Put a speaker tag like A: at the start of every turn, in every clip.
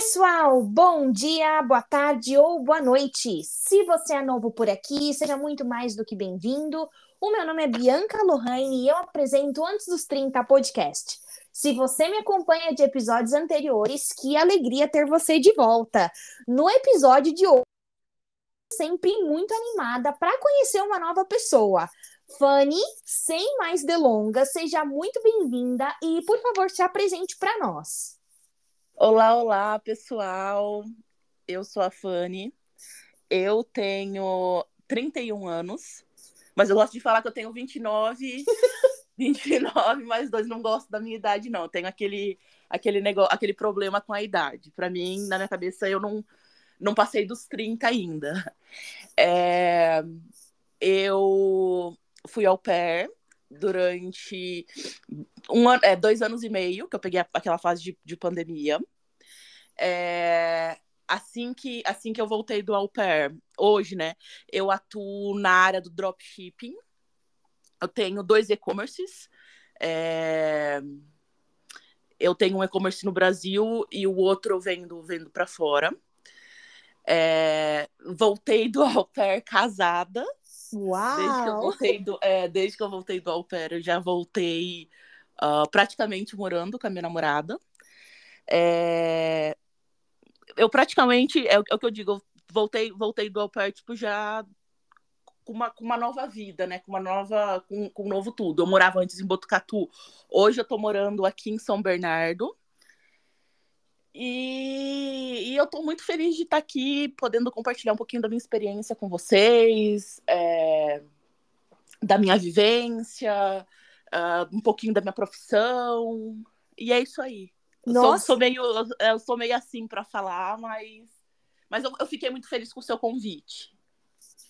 A: pessoal, bom dia, boa tarde ou boa noite. Se você é novo por aqui, seja muito mais do que bem-vindo. O meu nome é Bianca Lohane e eu apresento Antes dos 30 podcast. Se você me acompanha de episódios anteriores, que alegria ter você de volta. No episódio de hoje, sempre muito animada para conhecer uma nova pessoa. Fanny, sem mais delongas, seja muito bem-vinda e, por favor, se apresente para nós.
B: Olá, olá, pessoal. Eu sou a Fanny. Eu tenho 31 anos, mas eu gosto de falar que eu tenho 29. 29 mais dois, não gosto da minha idade, não. Tenho aquele, aquele negócio, aquele problema com a idade. Para mim, na minha cabeça, eu não, não passei dos 30 ainda. É, eu fui ao pair durante um ano, é, dois anos e meio, que eu peguei aquela fase de, de pandemia. É, assim que assim que eu voltei do au pair, hoje, né, eu atuo na área do dropshipping. Eu tenho dois e-commerces. É, eu tenho um e-commerce no Brasil e o outro eu vendo, vendo para fora. É, voltei do au pair casada,
A: Uau!
B: Desde que eu voltei do, é, desde que eu voltei do au pair, eu já voltei uh, praticamente morando com a minha namorada. É, eu praticamente, é, é, o que eu digo, eu voltei, voltei do au tipo, já com uma, com uma nova vida, né? Com uma nova, com, com um novo tudo. Eu morava antes em Botucatu. Hoje eu tô morando aqui em São Bernardo. E, e, eu estou muito feliz de estar aqui, podendo compartilhar um pouquinho da minha experiência com vocês, é, da minha vivência, uh, um pouquinho da minha profissão. E é isso aí. Eu sou, sou, meio, eu sou meio assim para falar, mas, mas eu, eu fiquei muito feliz com o seu convite.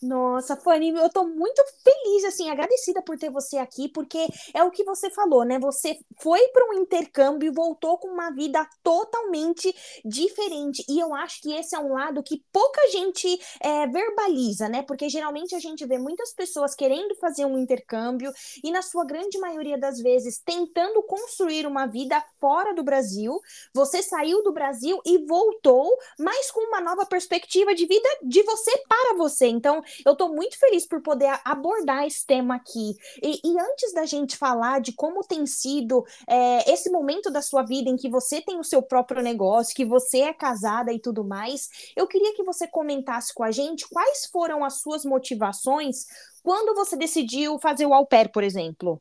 A: Nossa, Fanny, eu tô muito feliz, assim, agradecida por ter você aqui, porque é o que você falou, né? Você foi para um intercâmbio e voltou com uma vida totalmente diferente. E eu acho que esse é um lado que pouca gente é, verbaliza, né? Porque geralmente a gente vê muitas pessoas querendo fazer um intercâmbio e, na sua grande maioria das vezes, tentando construir uma vida fora do Brasil. Você saiu do Brasil e voltou, mas com uma nova perspectiva de vida de você para você. Então, eu estou muito feliz por poder abordar esse tema aqui. E, e antes da gente falar de como tem sido é, esse momento da sua vida em que você tem o seu próprio negócio, que você é casada e tudo mais, eu queria que você comentasse com a gente quais foram as suas motivações quando você decidiu fazer o au pair, por exemplo.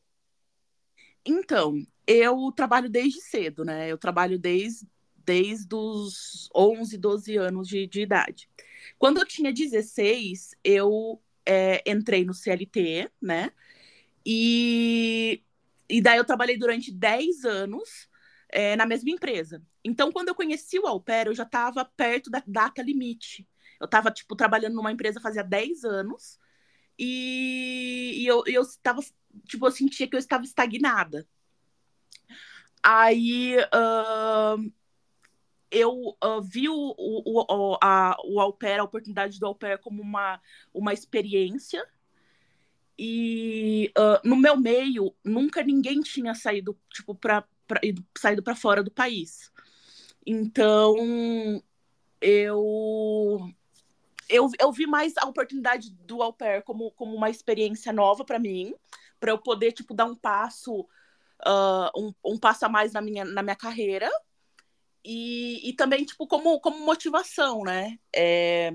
B: Então, eu trabalho desde cedo, né? Eu trabalho desde, desde os 11, 12 anos de, de idade. Quando eu tinha 16, eu é, entrei no CLT, né? E, e daí eu trabalhei durante 10 anos é, na mesma empresa. Então, quando eu conheci o Au Pair, eu já estava perto da data limite. Eu estava, tipo, trabalhando numa empresa fazia 10 anos e, e eu, eu estava, tipo, eu sentia que eu estava estagnada. Aí, eu uh, vi o, o, o, a, o au pair, a oportunidade do au pair como uma, uma experiência. E uh, no meu meio, nunca ninguém tinha saído, tipo, pra, pra, saído para fora do país. Então, eu, eu, eu vi mais a oportunidade do au pair como, como uma experiência nova para mim, para eu poder, tipo, dar um passo, uh, um, um passo a mais na minha, na minha carreira e, e também, tipo, como, como motivação, né? É,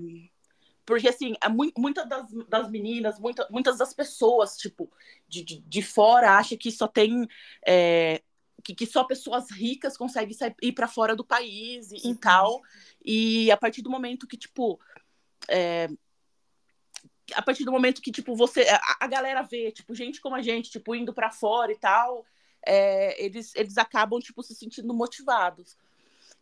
B: porque, assim, é mu muitas das, das meninas, muita, muitas das pessoas, tipo, de, de, de fora, acham que só tem... É, que, que, só pessoas ricas conseguem sair, ir para fora do país e, e, tal. E a partir do momento que, tipo... É, a partir do momento que, tipo, você... A, a galera vê, tipo, gente como a gente, tipo, indo para fora e tal... É, eles, eles acabam, tipo, se sentindo motivados.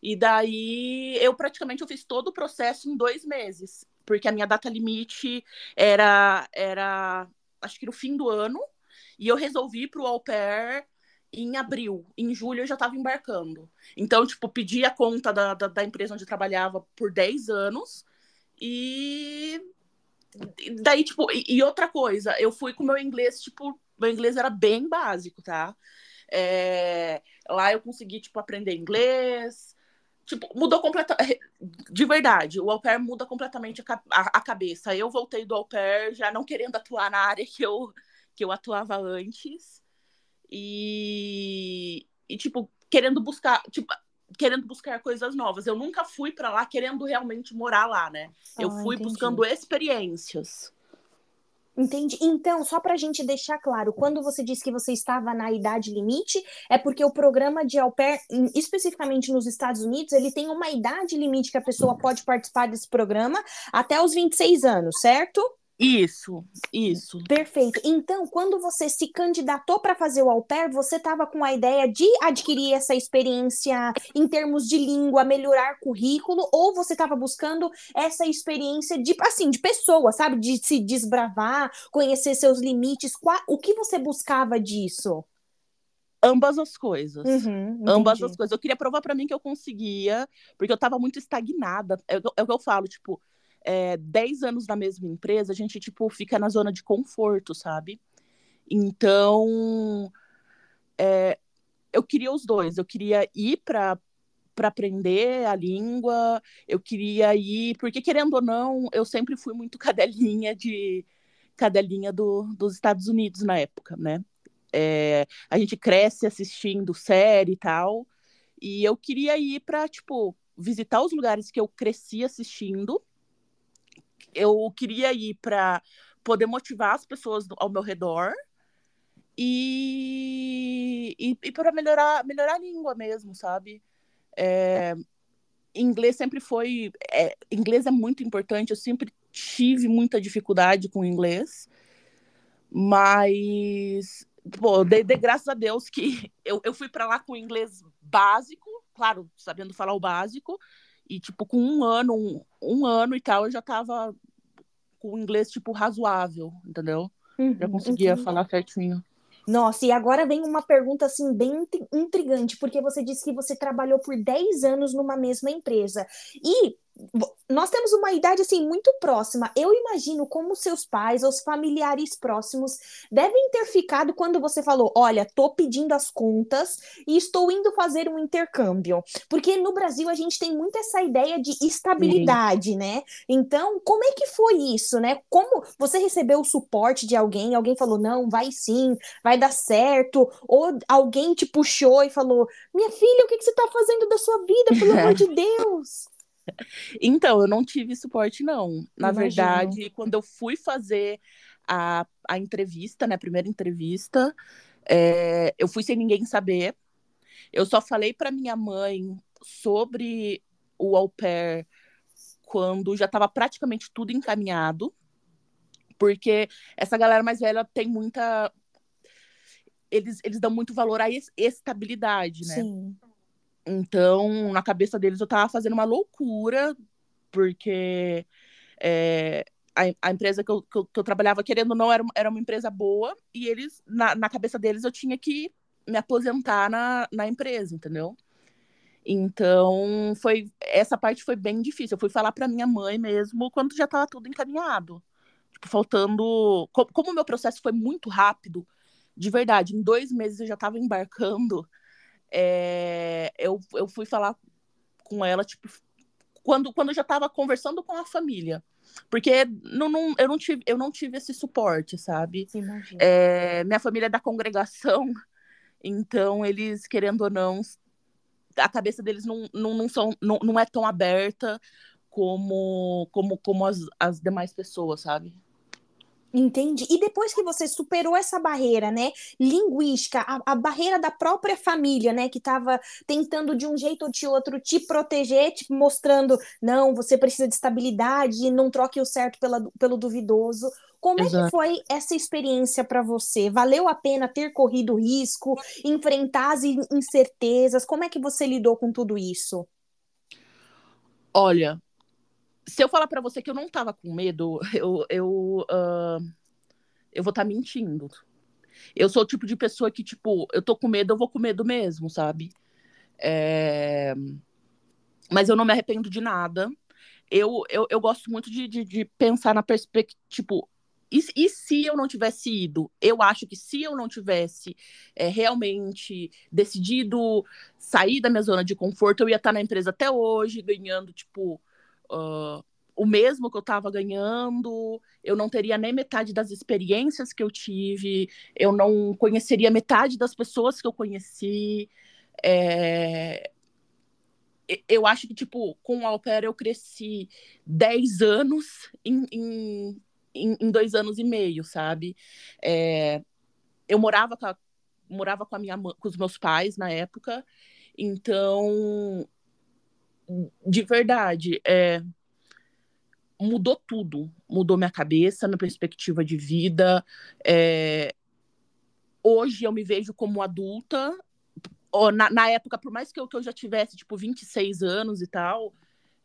B: E daí eu praticamente eu fiz todo o processo em dois meses, porque a minha data limite era, era acho que no fim do ano, e eu resolvi para o au pair em abril. Em julho eu já estava embarcando. Então, tipo, pedi a conta da, da, da, empresa onde eu trabalhava por 10 anos. E daí, tipo, e, outra coisa, eu fui com meu inglês, tipo, meu inglês era bem básico, tá? É, lá eu consegui, tipo, aprender inglês, tipo, mudou completamente. De verdade, o au pair muda completamente a, a, a, cabeça. Eu voltei do au pair já não querendo atuar na área que eu, que eu atuava antes. E, e tipo, querendo buscar, tipo, querendo buscar coisas novas. Eu nunca fui para lá querendo realmente morar lá, né? Eu ah, fui entendi. buscando experiências.
A: Entendi. Então, só para a gente deixar claro, quando você disse que você estava na idade limite, é porque o programa de au pair, especificamente nos Estados Unidos, ele tem uma idade limite que a pessoa pode participar desse programa até os 26 anos, certo?
B: Isso, isso.
A: Perfeito. Então, quando você se candidatou para fazer o au pair, você estava com a ideia de adquirir essa experiência em termos de língua, melhorar currículo, ou você estava buscando essa experiência de, assim, de pessoa, sabe? De se desbravar, conhecer seus limites. Qual, o que você buscava disso?
B: Ambas as coisas. Uhum, Ambas as coisas. Eu queria provar para mim que eu conseguia, porque eu estava muito estagnada. É, é o que eu falo, tipo, é, 10 anos na mesma empresa, a gente, tipo, fica na zona de conforto, sabe? Então, é, eu queria os dois. Eu queria ir para para aprender a língua, eu queria ir, porque querendo ou não, eu sempre fui muito cadelinha de cadelinha do, dos Estados Unidos na época, né? É, a gente cresce assistindo série e tal, e eu queria ir para tipo visitar os lugares que eu cresci assistindo eu queria ir para poder motivar as pessoas ao meu redor e, e, e para melhorar, melhorar a língua mesmo, sabe? É, inglês sempre foi. É, inglês é muito importante, eu sempre tive muita dificuldade com inglês, mas. Pô, de, de graças a Deus que eu, eu fui para lá com inglês básico, claro, sabendo falar o básico, e, tipo, com um ano, um, um ano e tal, eu já tava com o inglês, tipo, razoável, entendeu? Uhum, já conseguia entendi. falar certinho.
A: Nossa, e agora vem uma pergunta assim bem intrigante, porque você disse que você trabalhou por 10 anos numa mesma empresa. E nós temos uma idade assim muito próxima. Eu imagino como seus pais, os familiares próximos, devem ter ficado quando você falou: "Olha, tô pedindo as contas e estou indo fazer um intercâmbio". Porque no Brasil a gente tem muito essa ideia de estabilidade, sim. né? Então, como é que foi isso, né? Como você recebeu o suporte de alguém? Alguém falou: "Não, vai sim, vai dar certo", ou alguém te puxou e falou: "Minha filha, o que, que você está fazendo da sua vida, pelo amor de Deus?"
B: Então, eu não tive suporte, não. Na Imagino. verdade, quando eu fui fazer a, a entrevista, né, a primeira entrevista, é, eu fui sem ninguém saber. Eu só falei para minha mãe sobre o au pair quando já estava praticamente tudo encaminhado, porque essa galera mais velha tem muita. Eles, eles dão muito valor à estabilidade, né? Sim. Então, na cabeça deles, eu tava fazendo uma loucura, porque é, a, a, empresa que eu, que eu, que, eu, trabalhava, querendo ou não, era, era uma empresa boa, e eles, na, na cabeça deles, eu tinha que me aposentar na, na empresa, entendeu? Então, foi essa parte foi bem difícil. Eu fui falar para minha mãe mesmo quando já estava tudo encaminhado. Tipo, faltando. Como o meu processo foi muito rápido, de verdade, em dois meses eu já estava embarcando é, eu, eu fui falar com ela, tipo, quando, quando eu já estava conversando com a família. Porque não, não, eu, não tive, eu não tive esse suporte, sabe? É, minha família é da congregação, então eles, querendo ou não, a cabeça deles não, não, não, são, não, não é tão aberta como, como, como as, as demais pessoas, sabe?
A: Entendi. E depois que você superou essa barreira, né, linguística, a, a barreira da própria família, né, que estava tentando de um jeito ou de outro te proteger, te mostrando, não, você precisa de estabilidade, não troque o certo pela, pelo duvidoso. Como Exato. é que foi essa experiência para você? Valeu a pena ter corrido risco, enfrentar as incertezas? Como é que você lidou com tudo isso?
B: Olha, se eu falar para você que eu não tava com medo, eu, eu, uh, eu vou estar tá mentindo. Eu sou o tipo de pessoa que, tipo, eu tô com medo, eu vou com medo mesmo, sabe? É... Mas eu não me arrependo de nada. Eu, eu, eu gosto muito de, de, de pensar na perspectiva, tipo, e, e, se eu não tivesse ido? Eu acho que se eu não tivesse é, realmente decidido sair da minha zona de conforto, eu ia estar na empresa até hoje, ganhando, tipo, uh, o mesmo que eu estava ganhando, eu não teria nem metade das experiências que eu tive, eu não conheceria metade das pessoas que eu conheci. É... Eu acho que, tipo, com o Au Pair eu cresci 10 anos em, em em, em dois anos e meio, sabe? É, eu morava com a, morava com a minha com os meus pais na época, então de verdade, é, mudou tudo, mudou minha cabeça, minha perspectiva de vida. É, hoje eu me vejo como adulta. Na, na, época, por mais que eu, que eu já tivesse, tipo, 26 anos e tal,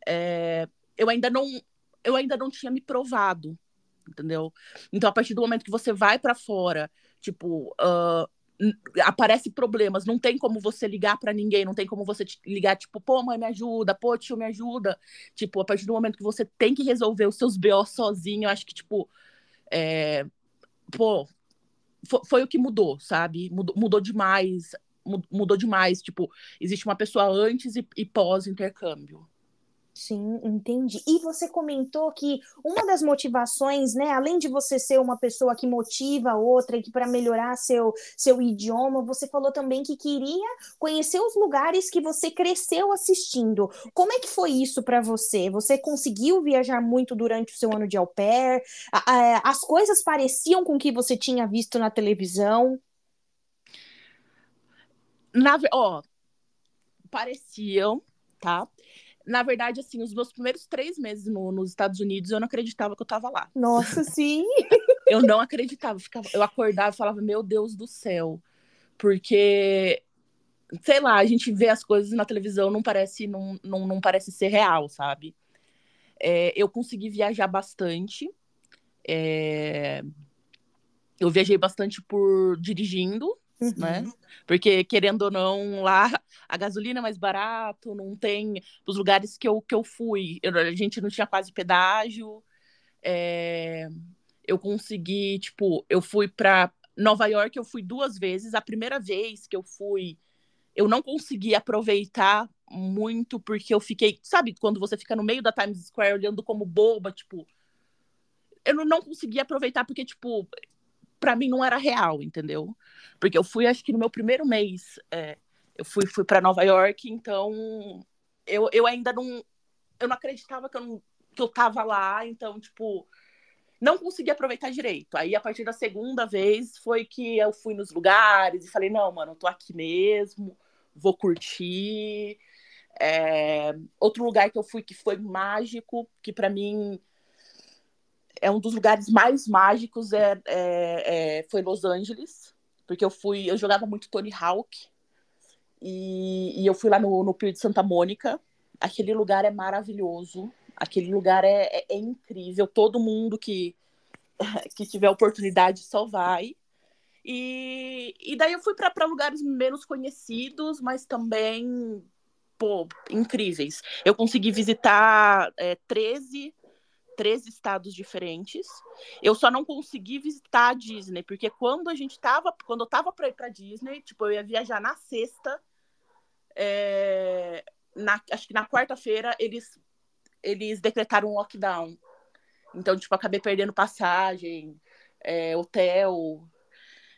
B: é, eu ainda não eu ainda não tinha me provado, entendeu? Então, a partir do momento que você vai para fora, tipo, uh, aparece problemas, não tem como você ligar para ninguém, não tem como você ligar, tipo, pô, mãe, me ajuda, pô, tio, me ajuda. Tipo, a partir do momento que você tem que resolver os seus BO sozinho, eu acho que, tipo, é... pô, foi, foi, o que mudou, sabe? Mudou, mudou demais, mudou demais. Tipo, existe uma pessoa antes e, e pós-intercâmbio.
A: Sim, entendi. E você comentou que uma das motivações, né, além de você ser uma pessoa que motiva outra e que para melhorar seu, seu idioma, você falou também que queria conhecer os lugares que você cresceu assistindo. Como é que foi isso para você? Você conseguiu viajar muito durante o seu ano de au pair? As coisas pareciam com o que você tinha visto na televisão?
B: Na, ó, pareciam, tá? Na verdade, assim, os meus primeiros três meses no, nos Estados Unidos, eu não acreditava que eu tava lá.
A: Nossa, sim!
B: eu não acreditava. Ficava, eu acordava e falava, meu Deus do céu. Porque, sei lá, a gente vê as coisas na televisão, não parece, não, não, não parece ser real, sabe? É, eu consegui viajar bastante. É... Eu viajei bastante por dirigindo? Uhum. né? Porque, querendo ou não, lá a gasolina é mais barato, não tem. Os lugares que eu, que eu fui, eu, a gente não tinha quase pedágio. É, eu consegui, tipo, eu fui para Nova York, eu fui duas vezes. A primeira vez que eu fui, eu não consegui aproveitar muito, porque eu fiquei, sabe, quando você fica no meio da Times Square olhando como boba, tipo. Eu não, não consegui aproveitar, porque, tipo, para mim não era real, entendeu? Porque eu fui, acho que no meu primeiro mês, é, eu fui, fui para Nova York, então eu, eu ainda não. Eu não acreditava que eu, não, que eu tava lá, então, tipo, não consegui aproveitar direito. Aí, a partir da segunda vez, foi que eu fui nos lugares e falei: não, mano, eu tô aqui mesmo, vou curtir. É... Outro lugar que eu fui que foi mágico, que para mim é um dos lugares mais mágicos é, é, é, foi Los Angeles, porque eu fui, eu jogava muito Tony Hawk e, e eu fui lá no, no Pier de Santa Mônica. Aquele lugar é maravilhoso, aquele lugar é, é, é incrível. Todo mundo que, que tiver oportunidade só vai. E, e daí eu fui para lugares menos conhecidos, mas também pô, incríveis. Eu consegui visitar é, 13 três estados diferentes. Eu só não consegui visitar a Disney, porque quando a gente tava, quando eu tava para ir para Disney, tipo, eu ia viajar na sexta, é, na, acho que na quarta-feira eles eles decretaram um lockdown. Então, tipo, acabei perdendo passagem, é, hotel.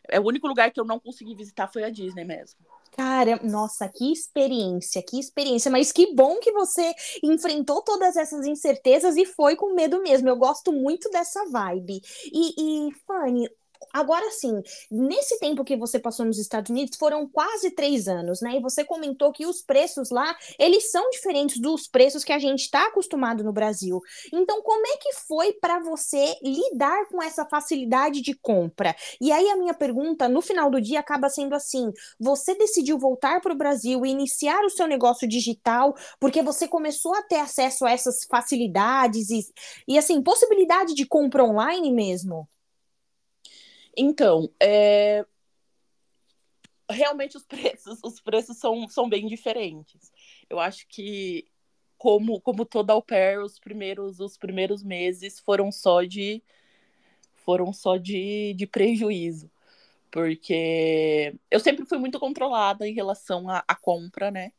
B: É o único lugar que eu não consegui visitar foi a Disney mesmo.
A: Cara, nossa, que experiência, que experiência. Mas que bom que você enfrentou todas essas incertezas e foi com medo mesmo. Eu gosto muito dessa vibe. E, e Fanny, Agora sim, nesse tempo que você passou nos Estados Unidos, foram quase três anos, né? E você comentou que os preços lá, eles são diferentes dos preços que a gente está acostumado no Brasil. Então, como é que foi para você lidar com essa facilidade de compra? E aí a minha pergunta, no final do dia, acaba sendo assim: você decidiu voltar para o Brasil e iniciar o seu negócio digital porque você começou a ter acesso a essas facilidades e, e assim, possibilidade de compra online mesmo?
B: Então, é... realmente os preços, os preços são, são bem diferentes. Eu acho que, como, como toda au pair, os primeiros, os primeiros meses foram só de foram só de, de prejuízo. Porque eu sempre fui muito controlada em relação à, compra, né?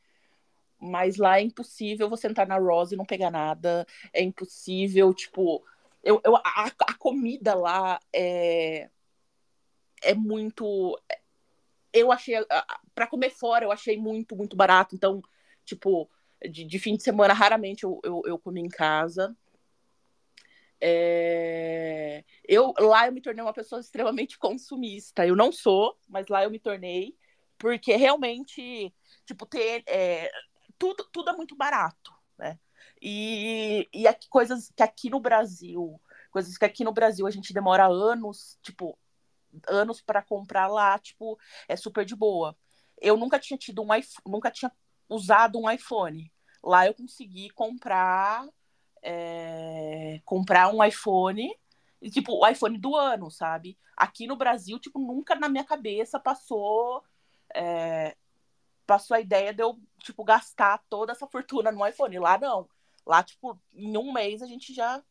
B: Mas lá é impossível você entrar na Rose e não pegar nada. É impossível, tipo. Eu, eu, a, a comida lá é, é muito. Eu achei. para comer fora, eu achei muito, muito barato. Então, tipo, de, de fim de semana, raramente eu, eu, eu comi em casa. É... Eu, lá eu me tornei uma pessoa extremamente consumista. Eu não sou, mas lá eu me tornei, porque realmente, tipo, ter. É... Tudo, tudo é muito barato, né? E, e aqui, coisas que aqui no Brasil, coisas que aqui no Brasil a gente demora anos, tipo, anos para comprar lá, tipo, é super de boa. Eu nunca tinha tido um iPhone, nunca tinha usado um iPhone. Lá eu consegui comprar é, comprar um iPhone, tipo, o iPhone do ano, sabe? Aqui no Brasil, tipo, nunca na minha cabeça passou é, passou a ideia de eu, tipo, gastar toda essa fortuna no iPhone. Lá não. Lá, tipo, em um mês a gente já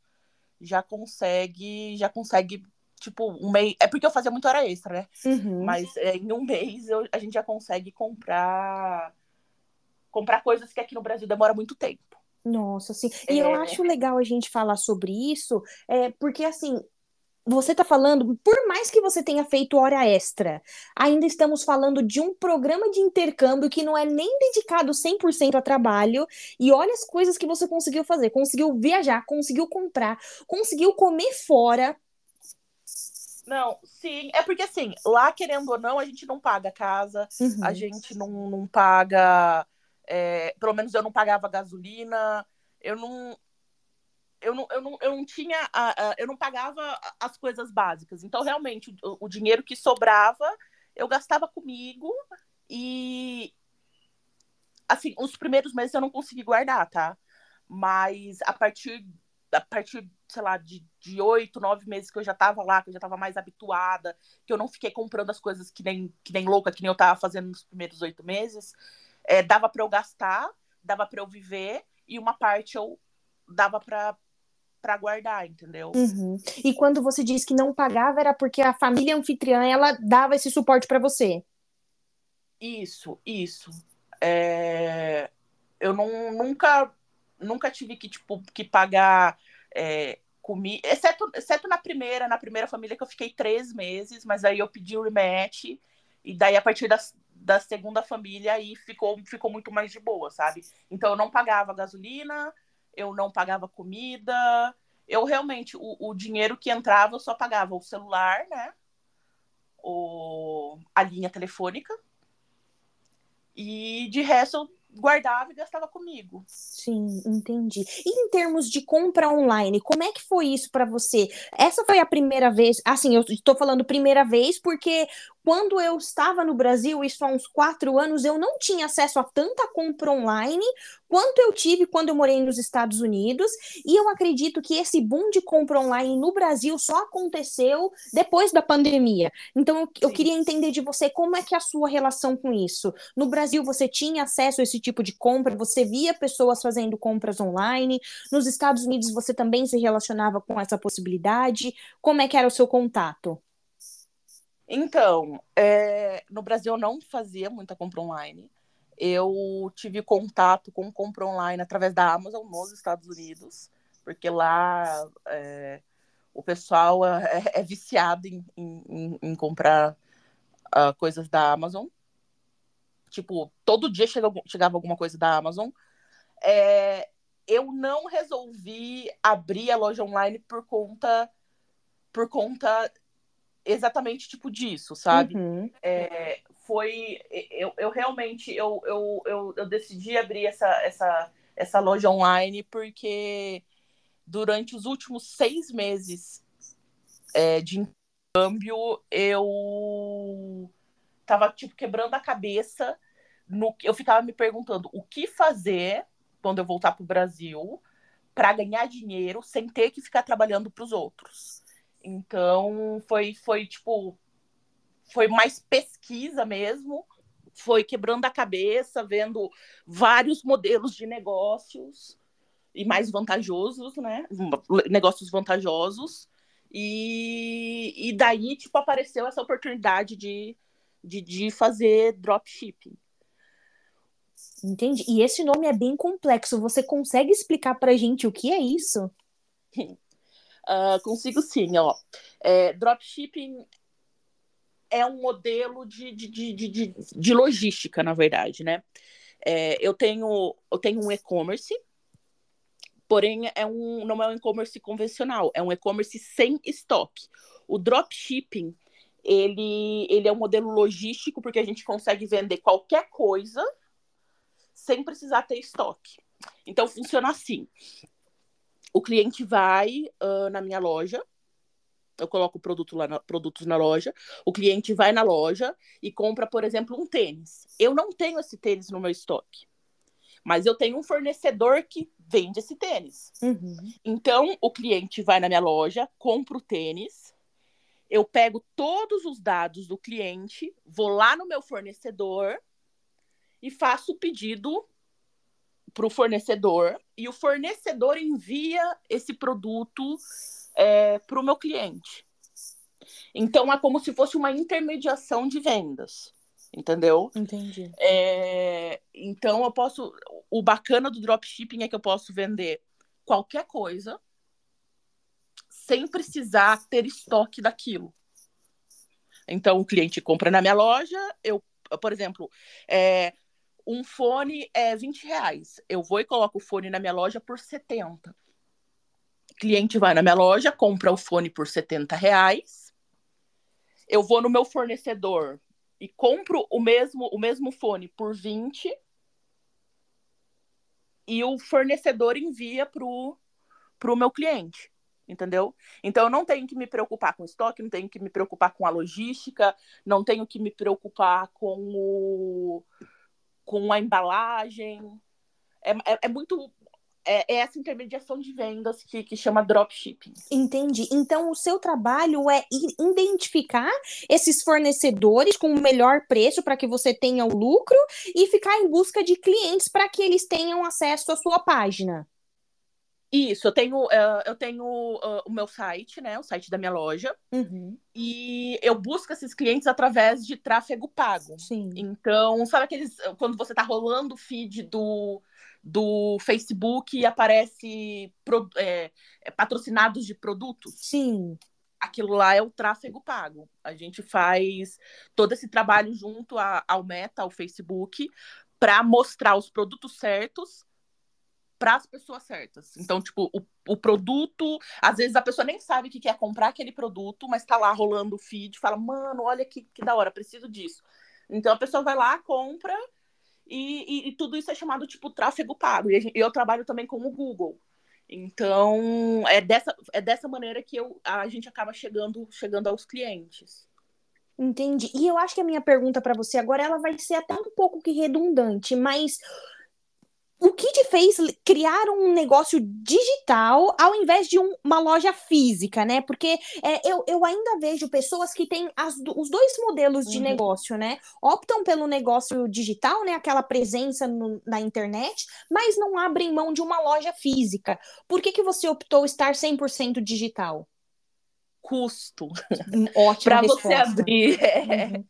B: já consegue, já consegue, tipo, um mês. É porque eu fazia muito hora extra, né? Uhum. Mas é, em um mês eu, a gente já consegue comprar comprar coisas que aqui no Brasil demora muito tempo.
A: Nossa, sim. E é... eu acho legal a gente falar sobre isso, é, porque assim, você está falando, por mais que você tenha feito hora extra, ainda estamos falando de um programa de intercâmbio que não é nem dedicado 100% a trabalho, e olha as coisas que você conseguiu fazer. Conseguiu viajar, conseguiu comprar, conseguiu comer fora.
B: Não, sim, é porque assim, lá querendo ou não, a gente não paga casa, uhum. a gente não, não paga é, pelo menos eu não pagava gasolina, eu não. Eu não, eu não, eu não tinha. A, a, eu não pagava as coisas básicas. Então, realmente, o, o dinheiro que sobrava, eu gastava comigo e. Assim, os primeiros meses eu não consegui guardar, tá? Mas a partir, a partir sei lá, de, de oito, nove meses que eu já tava lá, que eu já tava mais habituada, que eu não fiquei comprando as coisas que nem, que nem louca, que nem eu tava fazendo nos primeiros oito meses, é, dava para eu gastar, dava para eu viver e uma parte eu dava para para guardar, entendeu?
A: Uhum. E quando você disse que não pagava era porque a família anfitriã ela dava esse suporte para você?
B: Isso, isso. É... Eu não, nunca nunca tive que tipo que pagar é, comida, exceto, exceto na primeira, na primeira família que eu fiquei três meses, mas aí eu pedi o rematch e daí a partir das, da segunda família e ficou, ficou muito mais de boa, sabe? Então eu não pagava gasolina, eu não pagava comida, eu realmente, o, o dinheiro que entrava eu só pagava o celular, né? O, a linha telefônica. E de resto eu guardava e gastava comigo.
A: Sim, entendi. E em termos de compra online, como é que foi isso para você? Essa foi a primeira vez, assim, eu estou falando primeira vez porque quando eu estava no Brasil, isso há uns quatro anos, eu não tinha acesso a tanta compra online quanto eu tive quando eu morei nos Estados Unidos. E eu acredito que esse boom de compra online no Brasil só aconteceu depois da pandemia. Então, eu, eu queria entender de você como é que é a sua relação com isso. No Brasil, você tinha acesso a esse tipo de compra? Você via pessoas fazendo compras online? Nos Estados Unidos, você também se relacionava com essa possibilidade? Como é que era o seu contato?
B: Então, é, no Brasil eu não fazia muita compra online. Eu tive contato com compra online através da Amazon nos Estados Unidos, porque lá é, o pessoal é, é viciado em, em, em comprar uh, coisas da Amazon. Tipo, todo dia chega, chegava alguma coisa da Amazon. É, eu não resolvi abrir a loja online por conta por conta exatamente tipo disso, sabe? Uhum. É, foi eu, eu realmente eu, eu, eu, eu, decidi abrir essa, essa, essa loja online porque durante os últimos seis meses é, de intercâmbio eu tava tipo quebrando a cabeça no eu ficava me perguntando o que fazer quando eu voltar para o Brasil para ganhar dinheiro sem ter que ficar trabalhando para os outros então foi, foi tipo, foi mais pesquisa mesmo, foi quebrando a cabeça, vendo vários modelos de negócios e mais vantajosos, né? Negócios vantajosos. E, e daí, tipo, apareceu essa oportunidade de, de, de fazer dropshipping.
A: Entendi. E esse nome é bem complexo. Você consegue explicar pra gente o que é isso?
B: uh, consigo sim, ó. É, dropshipping é um modelo de, de, de, de, de logística, na verdade, né? É, eu, tenho, eu tenho um e-commerce, porém é um, não é um e-commerce convencional, é um e-commerce sem estoque. O dropshipping, ele, ele é um modelo logístico porque a gente consegue vender qualquer coisa sem precisar ter estoque. Então funciona assim: o cliente vai uh, na minha loja, eu coloco produto lá na, produtos na loja, o cliente vai na loja e compra, por exemplo, um tênis. Eu não tenho esse tênis no meu estoque, mas eu tenho um fornecedor que vende esse tênis. Uhum. Então, o cliente vai na minha loja, compra o tênis, eu pego todos os dados do cliente, vou lá no meu fornecedor e faço o pedido para o fornecedor e o fornecedor envia esse produto é, para o meu cliente. Então é como se fosse uma intermediação de vendas, entendeu?
A: Entendi.
B: É, então eu posso. O bacana do dropshipping é que eu posso vender qualquer coisa sem precisar ter estoque daquilo. Então o cliente compra na minha loja, eu, por exemplo, é, um fone é 20 reais. Eu vou e coloco o fone na minha loja por 70. O cliente vai na minha loja, compra o fone por 70 reais. Eu vou no meu fornecedor e compro o mesmo, o mesmo fone por 20. E o fornecedor envia para o meu cliente entendeu? Então eu não tenho que me preocupar com estoque, não tenho que me preocupar com a logística, não tenho que me preocupar com o, com a embalagem. É, é, é muito. É, é, essa intermediação de vendas que, que chama dropshipping.
A: Entendi. Então, o seu trabalho é identificar esses fornecedores com o melhor preço para que você tenha o lucro e ficar em busca de clientes para que eles tenham acesso à sua página.
B: Isso, eu tenho, uh, eu tenho uh, o meu site, né? O site da minha loja.
A: Uhum.
B: E eu busco esses clientes através de tráfego pago.
A: Sim.
B: Então, sabe aqueles. Quando você tá rolando o feed do, do Facebook e aparece pro, é, é, patrocinados de produtos?
A: Sim.
B: Aquilo lá é o tráfego pago. A gente faz todo esse trabalho junto a, ao Meta, ao Facebook, para mostrar os produtos certos para as pessoas certas. Então, tipo, o, o produto, às vezes a pessoa nem sabe que quer comprar aquele produto, mas tá lá rolando o feed, fala, mano, olha que, que da hora, preciso disso. Então a pessoa vai lá, compra, e, e, e tudo isso é chamado tipo tráfego pago. E eu trabalho também com o Google. Então, é dessa, é dessa maneira que eu, a gente acaba chegando, chegando aos clientes.
A: Entendi. E eu acho que a minha pergunta para você agora ela vai ser até um pouco que redundante, mas o que te fez criar um negócio digital ao invés de um, uma loja física, né? Porque é, eu, eu ainda vejo pessoas que têm as, os dois modelos de uhum. negócio, né? Optam pelo negócio digital, né? Aquela presença no, na internet, mas não abrem mão de uma loja física. Por que, que você optou estar 100% digital?
B: Custo
A: para
B: você abrir uhum.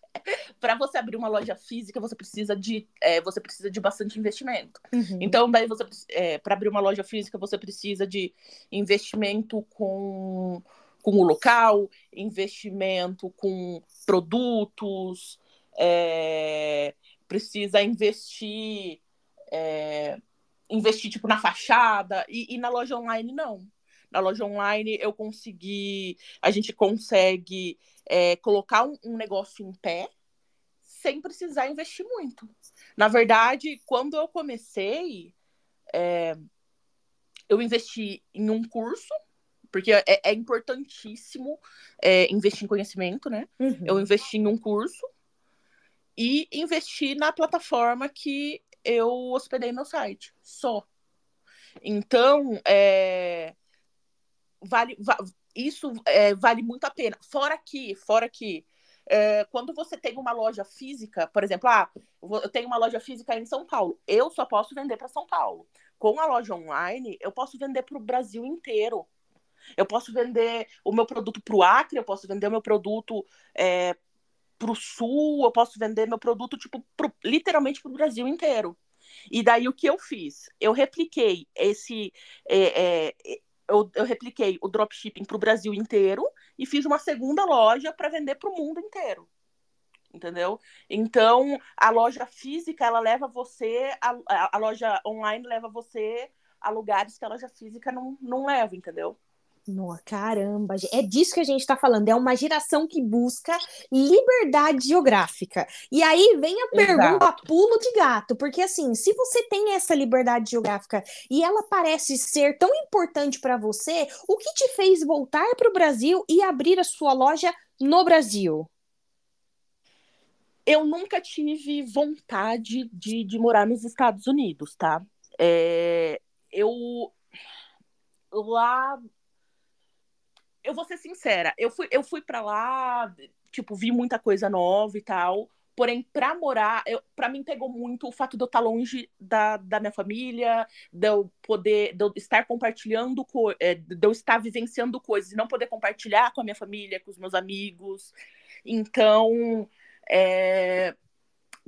B: para você abrir uma loja física você precisa de é, você precisa de bastante investimento. Uhum. então daí você é, para abrir uma loja física você precisa de investimento com com o local investimento com produtos é, precisa investir é, investir tipo na fachada. E, e na loja online não na loja online eu consegui, a gente consegue é, colocar um, um negócio em pé sem precisar investir muito. Na verdade, quando eu comecei, é, eu investi em um curso, porque é, é importantíssimo é, investir em conhecimento, né? Uhum. Eu investi em um curso e investi na plataforma que eu hospedei meu site, só. Então, é, vale, va isso é, vale muito a pena. Fora que, fora que, é, quando você tem uma loja física, por exemplo, ah, eu tenho uma loja física em São Paulo, eu só posso vender para São Paulo. Com a loja online, eu posso vender para o Brasil inteiro. Eu posso vender o meu produto para o Acre, eu posso vender o meu produto é, para o Sul, eu posso vender meu produto, tipo, pro, literalmente para o Brasil inteiro. E daí o que eu fiz? Eu repliquei esse. É, é, eu, eu, repliquei o dropshipping para o Brasil inteiro e fiz uma segunda loja para vender para o mundo inteiro. Entendeu? Então, a loja física, ela leva você, a, a, loja online leva você a lugares que a loja física não, não leva, entendeu?
A: No, caramba, é disso que a gente está falando. É uma geração que busca liberdade geográfica. E aí vem a pergunta Exato. pulo de gato, porque assim, se você tem essa liberdade geográfica e ela parece ser tão importante para você, o que te fez voltar para o Brasil e abrir a sua loja no Brasil?
B: Eu nunca tive vontade de, de morar nos Estados Unidos, tá? É, eu lá eu vou ser sincera, eu fui, eu fui para lá, tipo, vi muita coisa nova e tal. Porém, para morar, para mim pegou muito o fato de eu estar tá longe da, da minha família, de eu poder, de eu estar compartilhando, é, de eu estar vivenciando coisas e não poder compartilhar com a minha família, com os meus amigos. Então, é,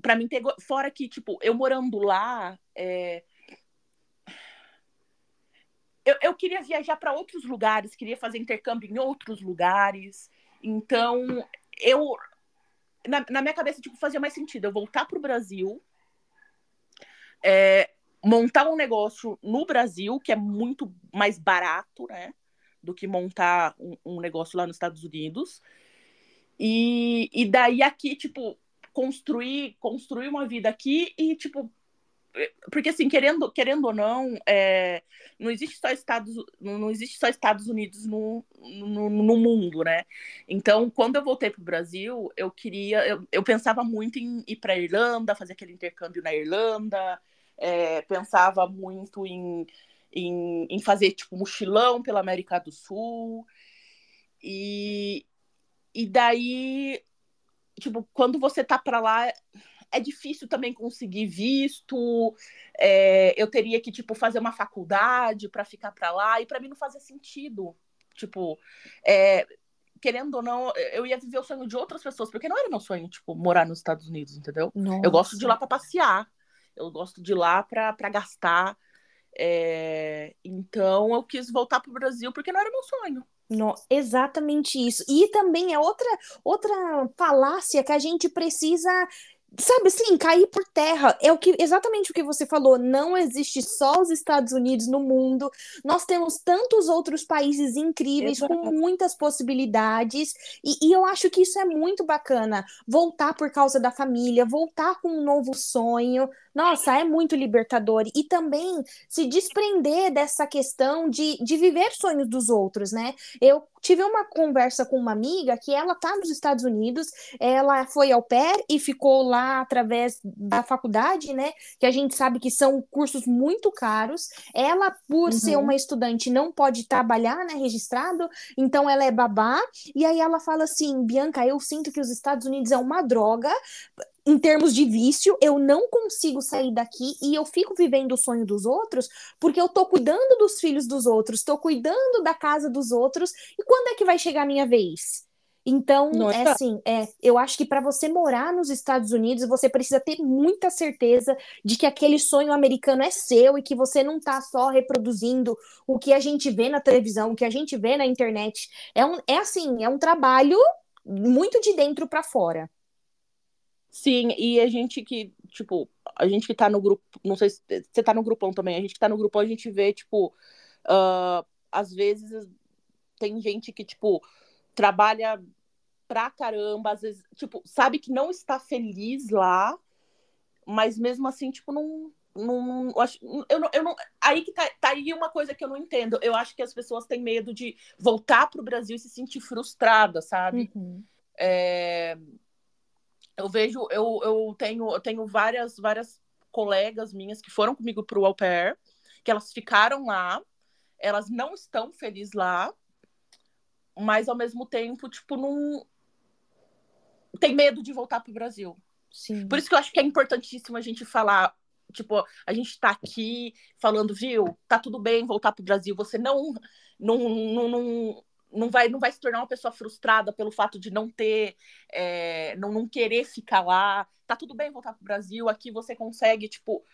B: para mim pegou. Fora que, tipo, eu morando lá, é, eu, eu queria viajar para outros lugares, queria fazer intercâmbio em outros lugares. Então, eu. Na, na minha cabeça, tipo, fazia mais sentido eu voltar para o Brasil, é, montar um negócio no Brasil, que é muito mais barato, né? Do que montar um, um negócio lá nos Estados Unidos. E, e daí aqui, tipo, construir, construir uma vida aqui e, tipo, porque assim querendo querendo ou não é, não existe só Estados não existe só Estados Unidos no, no, no mundo né? Então quando eu voltei para o Brasil eu queria eu, eu pensava muito em ir para Irlanda fazer aquele intercâmbio na Irlanda é, pensava muito em, em, em fazer tipo mochilão pela América do Sul. E e daí tipo quando você tá para lá é difícil também conseguir visto. É, eu teria que tipo fazer uma faculdade para ficar para lá e para mim não fazia sentido. Tipo, é, querendo ou não, eu ia viver o sonho de outras pessoas, porque não era meu sonho, tipo, morar nos Estados Unidos, entendeu? Nossa. Eu gosto de ir lá para passear, eu gosto de ir lá para gastar. É... Então eu quis voltar para o Brasil porque não era meu sonho.
A: No, exatamente isso. E também é outra outra falácia que a gente precisa sabe assim, cair por terra. É o que exatamente o que você falou. Não existe só os Estados Unidos no mundo. Nós temos tantos outros países incríveis Exato. com muitas possibilidades. E, e, eu acho que isso é muito bacana. Voltar por causa da família, voltar com um novo sonho. Nossa, é muito libertador. E também se desprender dessa questão de, de viver sonhos dos outros, né? Eu tive uma conversa com uma amiga que ela tá nos Estados Unidos, ela foi ao pair e ficou lá através da faculdade, né? Que a gente sabe que são cursos muito caros. Ela, por uhum. ser uma estudante, não pode trabalhar, né? Registrado, então ela é babá. E aí ela fala assim: Bianca, eu sinto que os Estados Unidos é uma droga em termos de vício, eu não consigo sair daqui e eu fico vivendo o sonho dos outros porque eu tô cuidando dos filhos dos outros, tô cuidando da casa dos outros, e quando é que vai chegar a minha vez? Então, Nossa. é assim, é, eu acho que para você morar nos Estados Unidos, você precisa ter muita certeza de que aquele sonho americano é seu e que você não tá só reproduzindo o que a gente vê na televisão, o que a gente vê na internet. É, um, é assim, é um trabalho muito de dentro para fora.
B: Sim, e a gente que, tipo, a gente que tá no grupo, não sei se você tá no grupão também, a gente que tá no grupão, a gente vê, tipo, uh, às vezes tem gente que, tipo, trabalha pra caramba, às vezes, tipo, sabe que não está feliz lá, mas mesmo assim, tipo, não. Não, acho, eu, não, eu não, aí que tá, tá aí uma coisa que eu não entendo. Eu acho que as pessoas têm medo de voltar pro Brasil e se sentir frustrada, sabe? Uhum. É, eu vejo, eu, eu tenho, eu tenho várias, várias colegas minhas que foram comigo para o au pair, que elas ficaram lá, elas não estão felizes lá, mas ao mesmo tempo, tipo, não tem medo de voltar para o Brasil. Sim. Por isso que eu acho que é importantíssimo a gente falar tipo, a gente tá aqui falando, viu, tá tudo bem voltar pro Brasil, você não, não, não, não, não vai, não vai se tornar uma pessoa frustrada pelo fato de não ter, é, não, não querer ficar lá, tá tudo bem voltar pro Brasil, aqui você consegue, tipo,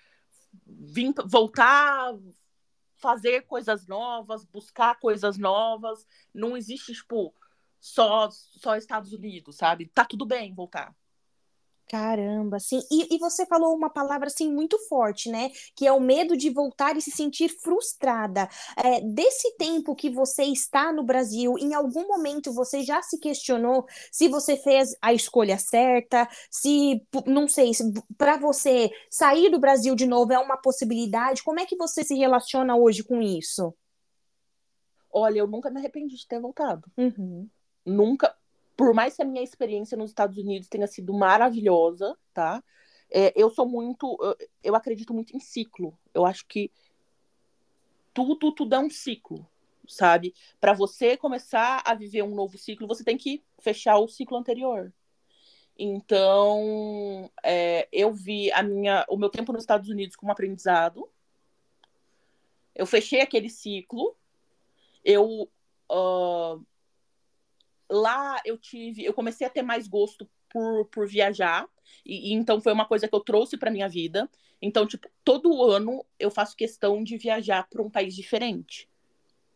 B: vir, voltar, fazer coisas novas, buscar coisas novas, não existe, tipo, só, só Estados Unidos, sabe? Tá tudo bem voltar.
A: Caramba, assim, e, e, você falou uma palavra assim muito forte, né? Que é o medo de voltar e se sentir frustrada. É, desse tempo que você está no Brasil, em algum momento você já se questionou se você fez a escolha certa, se, não sei, se para você sair do Brasil de novo é uma possibilidade? Como é que você se relaciona hoje com isso?
B: Olha, eu nunca me arrependi de ter voltado.
A: Uhum.
B: Nunca, por mais que a minha experiência nos Estados Unidos tenha sido maravilhosa, tá? É, eu sou muito, eu, eu acredito muito em ciclo. Eu acho que tudo, tudo é um ciclo, sabe? Para você começar a viver um novo ciclo, você tem que fechar o ciclo anterior. Então, é, eu vi a minha, o meu tempo nos Estados Unidos como aprendizado. Eu fechei aquele ciclo. Eu uh, lá eu tive, eu comecei a ter mais gosto por, por viajar, e, e então foi uma coisa que eu trouxe para minha vida. Então, tipo, todo ano eu faço questão de viajar para um país diferente.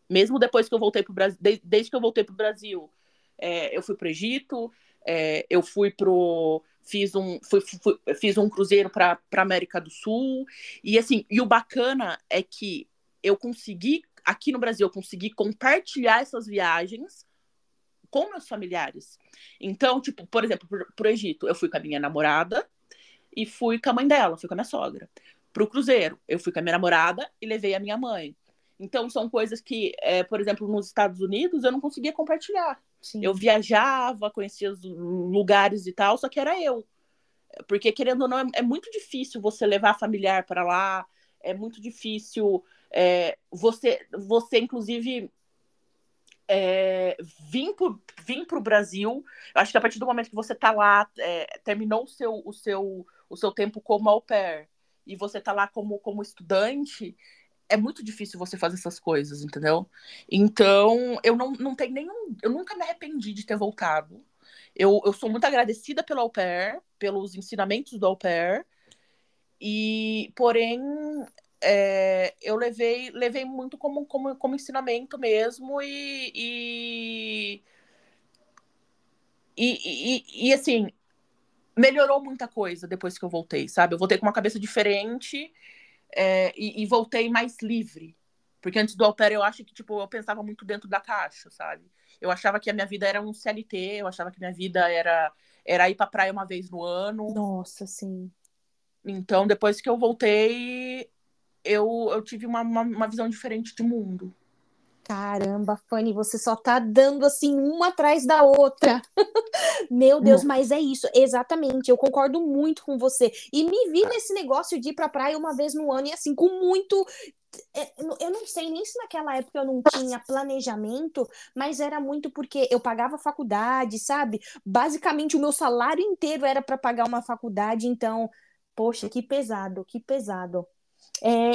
B: Mesmo depois que eu voltei para o Brasil, desde, desde que eu voltei para o Brasil, é, eu fui para o Egito, é, eu fui pro fiz um fui, fui, fiz um cruzeiro para América do Sul e assim e o bacana é que eu consegui aqui no Brasil eu consegui compartilhar essas viagens com meus familiares. Então, tipo, por exemplo, pro, pro Egito, eu fui com a minha namorada e fui com a mãe dela, fui com a minha sogra. Pro Cruzeiro, eu fui com a minha namorada e levei a minha mãe. Então, são coisas que, é, por exemplo, nos Estados Unidos, eu não conseguia compartilhar. Sim. Eu viajava, conhecia os lugares e tal, só que era eu. Porque, querendo ou não, é, é muito difícil você levar familiar para lá, é muito difícil é, você, você, inclusive, é, vim para o Brasil. Acho que a partir do momento que você está lá, é, terminou o seu, o, seu, o seu tempo como au pair e você está lá como, como estudante, é muito difícil você fazer essas coisas, entendeu? Então, eu não, não tenho nenhum. Eu nunca me arrependi de ter voltado. Eu, eu sou muito agradecida pelo au pair, pelos ensinamentos do au pair. E, porém, é, eu levei, levei muito como, como, como ensinamento mesmo e, e, e, e, e, assim, melhorou muita coisa depois que eu voltei, sabe? Eu voltei com uma cabeça diferente é, e, e, voltei mais livre. Porque antes do au pair, eu acho que, tipo, eu pensava muito dentro da caixa, sabe? Eu achava que a minha vida era um CLT, eu achava que minha vida era, era ir pra praia uma vez no ano.
A: Nossa, sim.
B: Então, depois que eu voltei, eu, eu tive uma, uma, uma visão diferente de mundo.
A: Caramba, Fanny, você só tá dando assim uma atrás da outra. Meu Deus, Não. mas é isso, exatamente. Eu concordo muito com você. E me vi nesse negócio de ir pra praia uma vez no ano e assim, com muito. É, eu não sei nem se naquela época eu não tinha planejamento, mas era muito porque eu pagava faculdade, sabe? Basicamente, o meu salário inteiro era para pagar uma faculdade, então, poxa, que pesado, que pesado. É,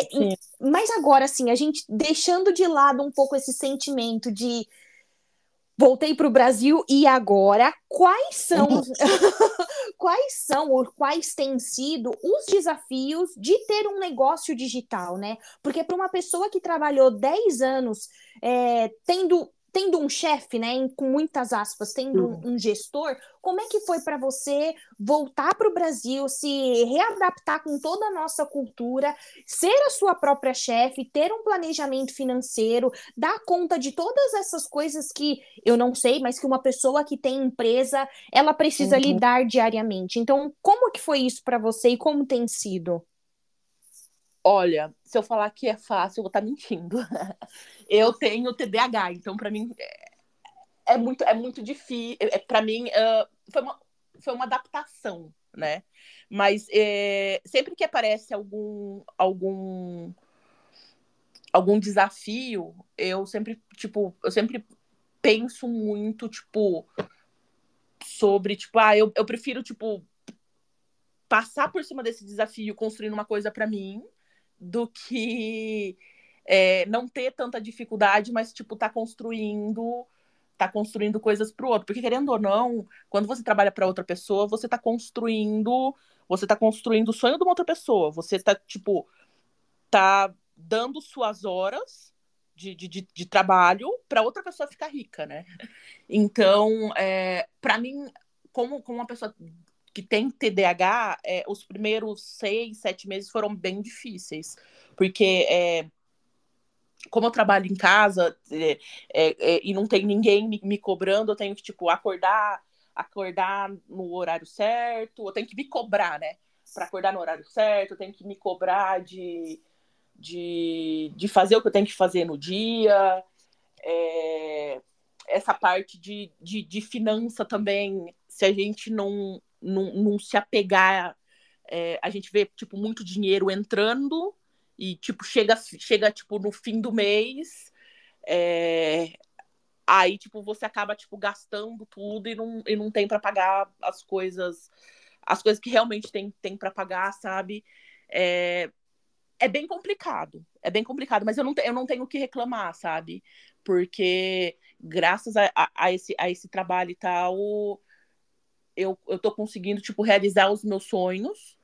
A: mas agora, assim, a gente deixando de lado um pouco esse sentimento de voltei para o Brasil e agora, quais são quais são ou quais têm sido os desafios de ter um negócio digital, né? Porque para uma pessoa que trabalhou 10 anos é, tendo tendo um chefe, né, com muitas aspas, tendo um, um gestor, como é que foi para você voltar para o Brasil, se readaptar com toda a nossa cultura, ser a sua própria chefe, ter um planejamento financeiro, dar conta de todas essas coisas que eu não sei, mas que uma pessoa que tem empresa, ela precisa uhum. lidar diariamente. Então, como que foi isso para você e como tem sido?
B: Olha, se eu falar que é fácil, eu vou estar tá mentindo. eu tenho TDAH, então para mim é, é, muito é muito difícil. É, para mim uh, foi, uma, foi uma adaptação, né? Mas é, sempre que aparece algum algum algum desafio, eu sempre tipo eu sempre penso muito tipo sobre tipo ah eu, eu prefiro tipo passar por cima desse desafio construindo uma coisa para mim do que é, não ter tanta dificuldade, mas tipo tá construindo tá construindo coisas para o outro, porque querendo ou não, quando você trabalha para outra pessoa, você tá construindo, você tá construindo o sonho de uma outra pessoa, você tá tipo tá dando suas horas de, de, de, trabalho para outra pessoa ficar rica, né? Então, é, para mim, como, como uma pessoa que tem TDAH, é, os primeiros seis, sete meses foram bem difíceis, porque é, como eu trabalho em casa é, é, é, e não tem ninguém me, me, cobrando, eu tenho que tipo acordar, acordar no horário certo, eu tenho que me cobrar, né? Para acordar no horário certo, eu tenho que me cobrar de, de, de fazer o que eu tenho que fazer no dia. É, essa parte de, de, de finança também, se a gente não, não, não se apegar, é, a gente vê tipo muito dinheiro entrando e tipo chega chega tipo no fim do mês é... aí tipo você acaba tipo gastando tudo e não, e não tem para pagar as coisas as coisas que realmente tem, tem para pagar sabe? É... é bem complicado é bem complicado mas eu não, eu não tenho o que reclamar sabe? Porque graças a, a, a esse a esse trabalho e tal eu, eu tô conseguindo tipo realizar os meus sonhos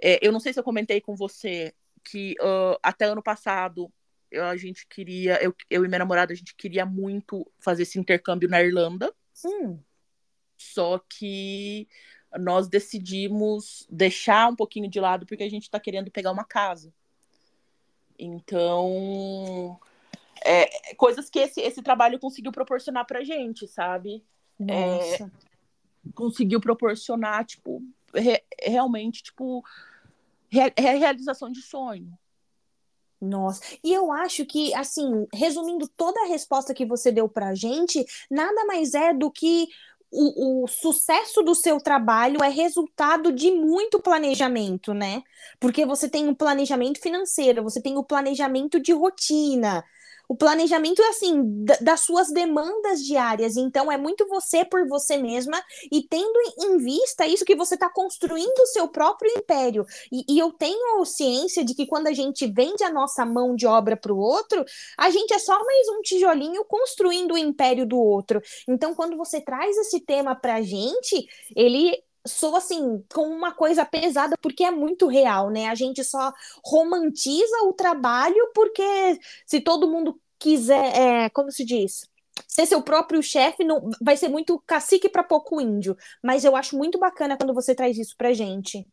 B: é, eu não sei se eu comentei com você que uh, até ano passado eu, a gente queria, eu, eu e minha namorada, a gente queria muito fazer esse intercâmbio na Irlanda.
A: Hum.
B: Só que nós decidimos deixar um pouquinho de lado porque a gente está querendo pegar uma casa. Então, é, coisas que esse, esse trabalho conseguiu proporcionar pra gente, sabe?
A: É,
B: conseguiu proporcionar, tipo, re, realmente, tipo, re realização de sonho.
A: Nossa, e eu acho que, assim, resumindo toda a resposta que você deu pra gente, nada mais é do que o, o, sucesso do seu trabalho é resultado de muito planejamento, né? Porque você tem o um planejamento financeiro, você tem o um planejamento de rotina, o planejamento é assim das suas demandas diárias. Então é muito você por você mesma e tendo em vista isso que você está construindo o seu próprio império. E, e, eu tenho ciência de que quando a gente vende a nossa mão de obra para o outro, a gente é só mais um tijolinho construindo o império do outro. Então quando você traz esse tema para a gente, ele sou assim, com uma coisa pesada, porque é muito real, né? A gente só romantiza o trabalho, porque se todo mundo quiser, é, como se diz? Ser seu próprio chefe não vai ser muito cacique para pouco índio. Mas eu acho muito bacana quando você traz isso pra gente.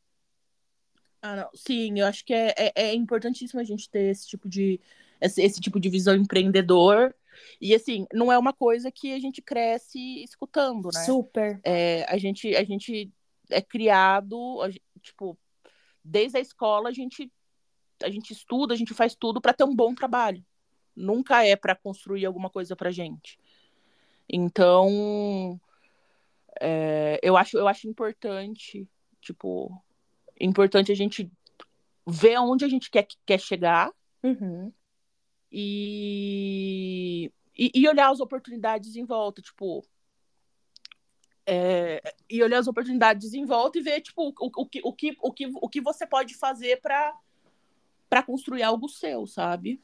B: Ah, não. Sim, eu acho que é, é, é importantíssimo a gente ter esse tipo de esse, esse tipo de visão empreendedor e assim, não é uma coisa que a gente cresce escutando, né?
A: Super.
B: É, a gente a gente é criado, a, tipo, desde a escola a gente a gente estuda, a gente faz tudo para ter um bom trabalho. Nunca é para construir alguma coisa para gente. Então, é, eu acho eu acho importante, tipo, importante a gente ver aonde a gente quer quer chegar.
A: Uhum.
B: E, e, e olhar as oportunidades em volta, tipo, é, e olhar as oportunidades em volta e ver tipo, o, o, que, o, que, o, que, o que você pode fazer para construir algo seu, sabe?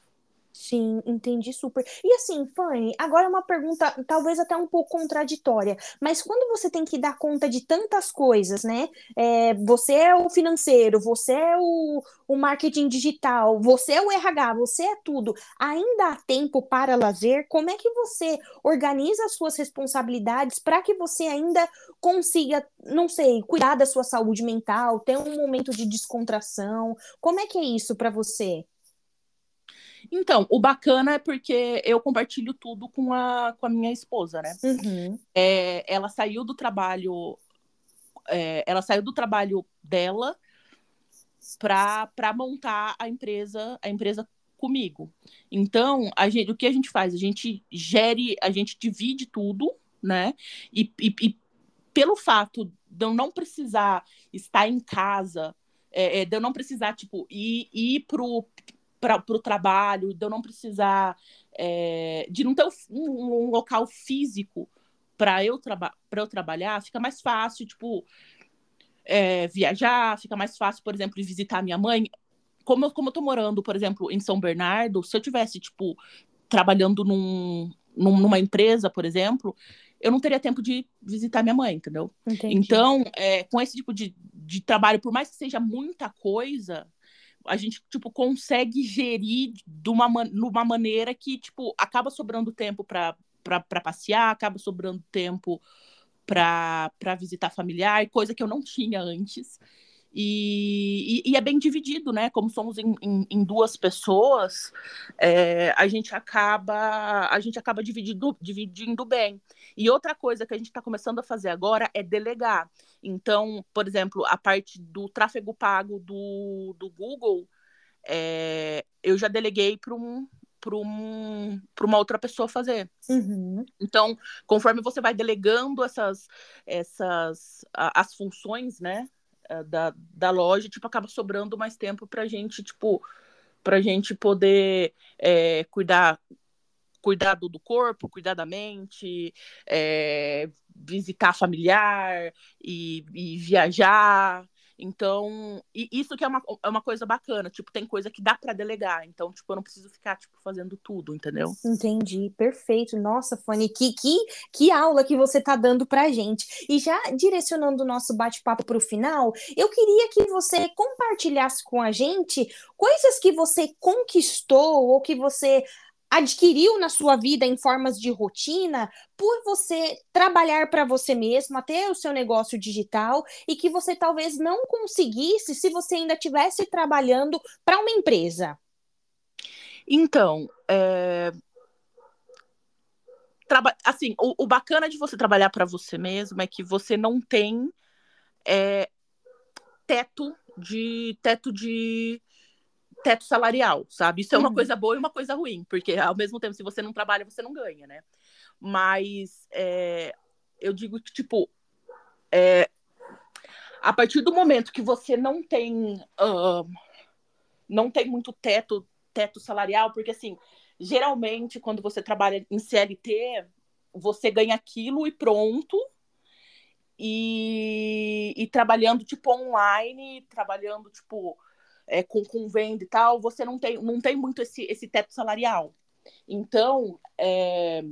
A: Sim, entendi super. E assim, Fanny, agora uma pergunta talvez até um pouco contraditória, mas quando você tem que dar conta de tantas coisas, né? É, você é o financeiro, você é o, o marketing digital, você é o RH, você é tudo. Ainda há tempo para lazer? Como é que você organiza as suas responsabilidades para que você ainda consiga, não sei, cuidar da sua saúde mental, ter um momento de descontração? Como é que é isso para você?
B: Então, o bacana é porque eu compartilho tudo com a, com a minha esposa, né?
A: Uhum.
B: É, ela saiu do trabalho. É, ela saiu do trabalho dela para montar a empresa, a empresa comigo. Então, a gente, o que a gente faz? A gente gere, a gente divide tudo, né? E, e, e pelo fato de eu não precisar estar em casa, é, é de eu não precisar, tipo, ir, ir pro, para o trabalho, de eu não precisar, é, de não ter um, um local físico para eu, traba eu trabalhar, fica mais fácil, tipo, é, viajar, fica mais fácil, por exemplo, visitar minha mãe. Como eu, como eu tô morando, por exemplo, em São Bernardo, se eu tivesse, tipo, trabalhando num, num, numa empresa, por exemplo, eu não teria tempo de visitar minha mãe, entendeu? Entendi. Então, é, com esse tipo de, de trabalho, por mais que seja muita coisa, a gente, tipo, consegue gerir de uma, numa maneira que, tipo, acaba sobrando tempo para passear, acaba sobrando tempo para visitar familiar, coisa que eu não tinha antes. E, e, e, é bem dividido, né? Como somos em, em, em duas pessoas, é, a gente acaba a gente acaba dividindo, dividindo bem. E outra coisa que a gente está começando a fazer agora é delegar. Então, por exemplo, a parte do tráfego pago do, do Google, é, eu já deleguei para um para um, uma outra pessoa fazer. Uhum. Então, conforme você vai delegando essas, essas as funções, né, da, da loja, tipo, acaba sobrando mais tempo pra gente, tipo, pra gente poder é, cuidar cuidar do, do corpo, cuidar da mente, é, visitar familiar e, e viajar. Então, isso que é uma, é uma coisa bacana, tipo, tem coisa que dá para delegar, então, tipo, eu não preciso ficar, tipo, fazendo tudo, entendeu?
A: Entendi, perfeito. Nossa, Fanny, que, que, que aula que você tá dando pra gente. E já direcionando o nosso bate-papo pro final, eu queria que você compartilhasse com a gente coisas que você conquistou ou que você adquiriu na sua vida em formas de rotina por você trabalhar para você mesma, ter o seu negócio digital e que você talvez não conseguisse se você ainda estivesse trabalhando para uma empresa?
B: Então, é... Traba... assim, o, o, bacana de você trabalhar para você mesmo é que você não tem é... teto de teto de teto salarial, sabe? Isso é uma uhum. coisa boa e uma coisa ruim, porque ao mesmo tempo, se você não trabalha, você não ganha, né? Mas é, eu digo que, tipo, é, a partir do momento que você não tem uh, não tem muito teto teto salarial, porque assim, geralmente quando você trabalha em CLT, você ganha aquilo e pronto. E, e trabalhando tipo online, trabalhando tipo é, com, com venda e tal, você não tem, não tem muito esse, esse teto salarial. Então, é,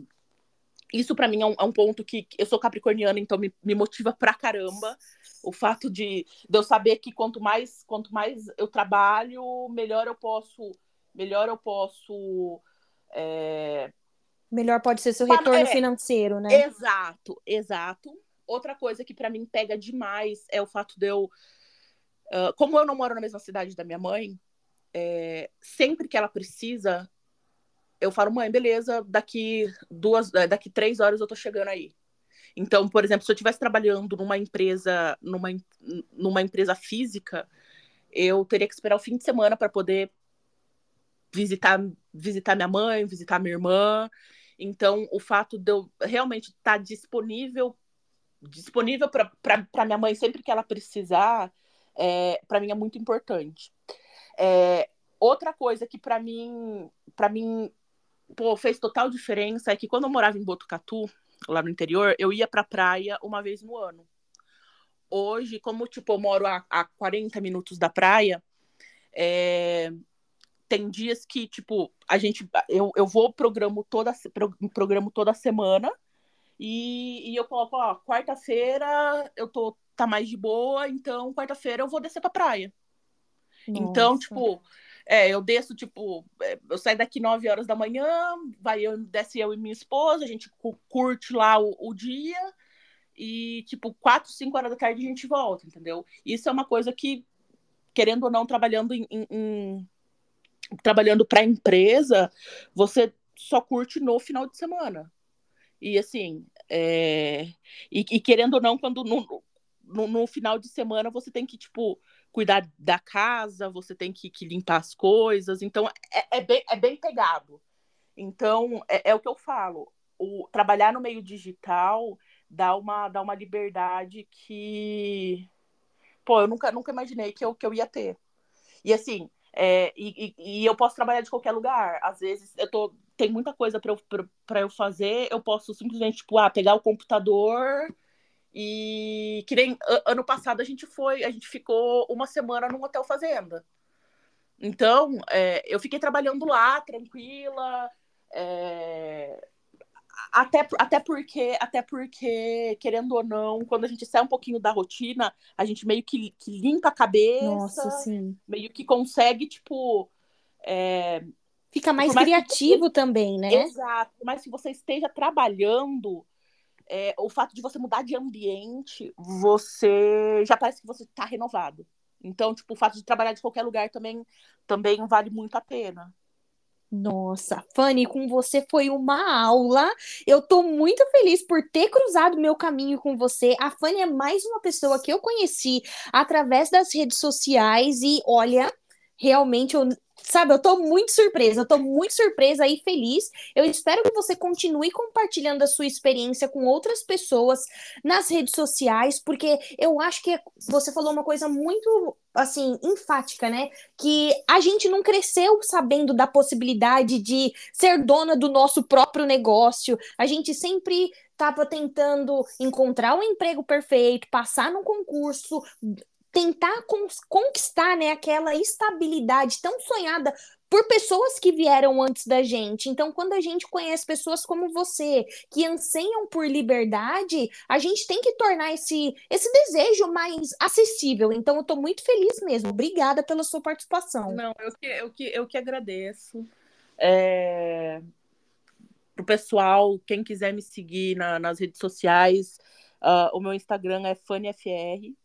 B: isso para mim é um, é um, ponto que eu sou capricorniana, então me, me motiva pra caramba o fato de, de eu saber que quanto mais quanto mais eu trabalho, melhor eu posso melhor eu posso é...
A: melhor pode ser seu retorno é, financeiro, né?
B: Exato, exato. Outra coisa que para mim pega demais é o fato de eu Como eu não moro na mesma cidade da minha mãe, é, sempre que ela precisa, eu falo, mãe, beleza, daqui duas, é, daqui três horas eu tô chegando aí. Então, por exemplo, se eu estivesse trabalhando numa empresa, numa, numa empresa física, eu teria que esperar o fim de semana para poder visitar, visitar minha mãe, visitar minha irmã. Então, o fato de eu realmente estar tá disponível disponível para minha mãe sempre que ela precisar, é, para mim é muito importante. É, outra coisa que para mim, para mim, pô, fez total diferença é que quando eu morava em Botucatu, lá no interior, eu ia pra praia uma vez no ano. Hoje, como tipo, eu moro a, a 40 minutos da praia, é, tem dias que, tipo, a gente. Eu, eu vou programo toda, programo toda semana e, e eu coloco, ó, quarta-feira eu tô tá mais de boa, então quarta-feira eu vou descer pra praia. Então, Nossa. Então, tipo, é, eu desço, tipo, é, eu saio daqui 9 horas da manhã, vai eu, desce eu e minha esposa, a gente curte lá o, o dia, e, tipo, 4, 5 horas da tarde a gente volta, entendeu? Isso é uma coisa que, querendo ou não, trabalhando em, em, em trabalhando para empresa, você só curte no final de semana. E assim, é... e, e, querendo ou não, quando no, no, no, final de semana você tem que, tipo, cuidar da casa, você tem que, que limpar as coisas. Então, é, é, bem, é bem pegado. Então, é, é, o que eu falo. O, trabalhar no meio digital dá uma, dá uma liberdade que, pô, eu nunca, nunca imaginei que eu, que eu ia ter. E assim, é, e, e, e, eu posso trabalhar de qualquer lugar. Às vezes eu tô, tem muita coisa para eu, eu fazer, eu posso simplesmente, tipo, ah, pegar o computador E que nem ano passado a gente foi, a gente ficou uma semana num hotel fazenda. Então, é, eu fiquei trabalhando lá, tranquila, é, até, até porque, até porque, querendo ou não, quando a gente sai um pouquinho da rotina, a gente meio que, que limpa a cabeça.
A: Nossa, sim.
B: Meio que consegue, tipo. É,
A: Fica mais criativo você... também, né?
B: Exato. Mas se você esteja trabalhando, é, o fato de você mudar de ambiente, você já parece que você está renovado. Então, tipo, o fato de trabalhar de qualquer lugar também, também vale muito a pena.
A: Nossa, Fanny, com você foi uma aula. Eu tô muito feliz por ter cruzado meu caminho com você. A Fanny é mais uma pessoa que eu conheci através das redes sociais e olha, realmente eu sabe, eu tô muito surpresa, eu tô muito surpresa e feliz. Eu espero que você continue compartilhando a sua experiência com outras pessoas nas redes sociais, porque eu acho que você falou uma coisa muito assim, enfática, né? Que a gente não cresceu sabendo da possibilidade de ser dona do nosso próprio negócio. A gente sempre estava tentando encontrar o um emprego perfeito, passar num concurso, tentar conquistar né, aquela estabilidade tão sonhada por pessoas que vieram antes da gente. Então, quando a gente conhece pessoas como você, que anseiam por liberdade, a gente tem que tornar esse, esse desejo mais acessível. Então, eu estou muito feliz mesmo. Obrigada pela sua participação.
B: Não, eu que, eu que, eu que agradeço. É... Pro pessoal, quem quiser me seguir na, nas redes sociais, uh, o meu Instagram é FannyFR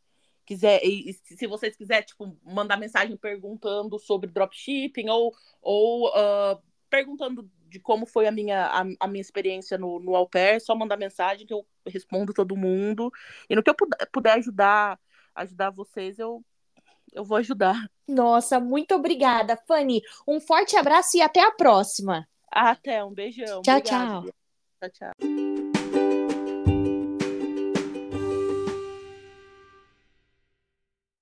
B: quiser, e, se vocês quiserem, tipo, mandar mensagem perguntando sobre dropshipping ou, ou uh, perguntando de como foi a minha, a, a, minha experiência no, no au pair, só mandar mensagem que eu respondo todo mundo. E no que eu puder, puder ajudar, ajudar vocês, eu, eu vou ajudar.
A: Nossa, muito obrigada, Fanny. Um forte abraço e até a próxima.
B: Até, um beijão.
A: Tchau, tchau.
B: Tchau, tchau.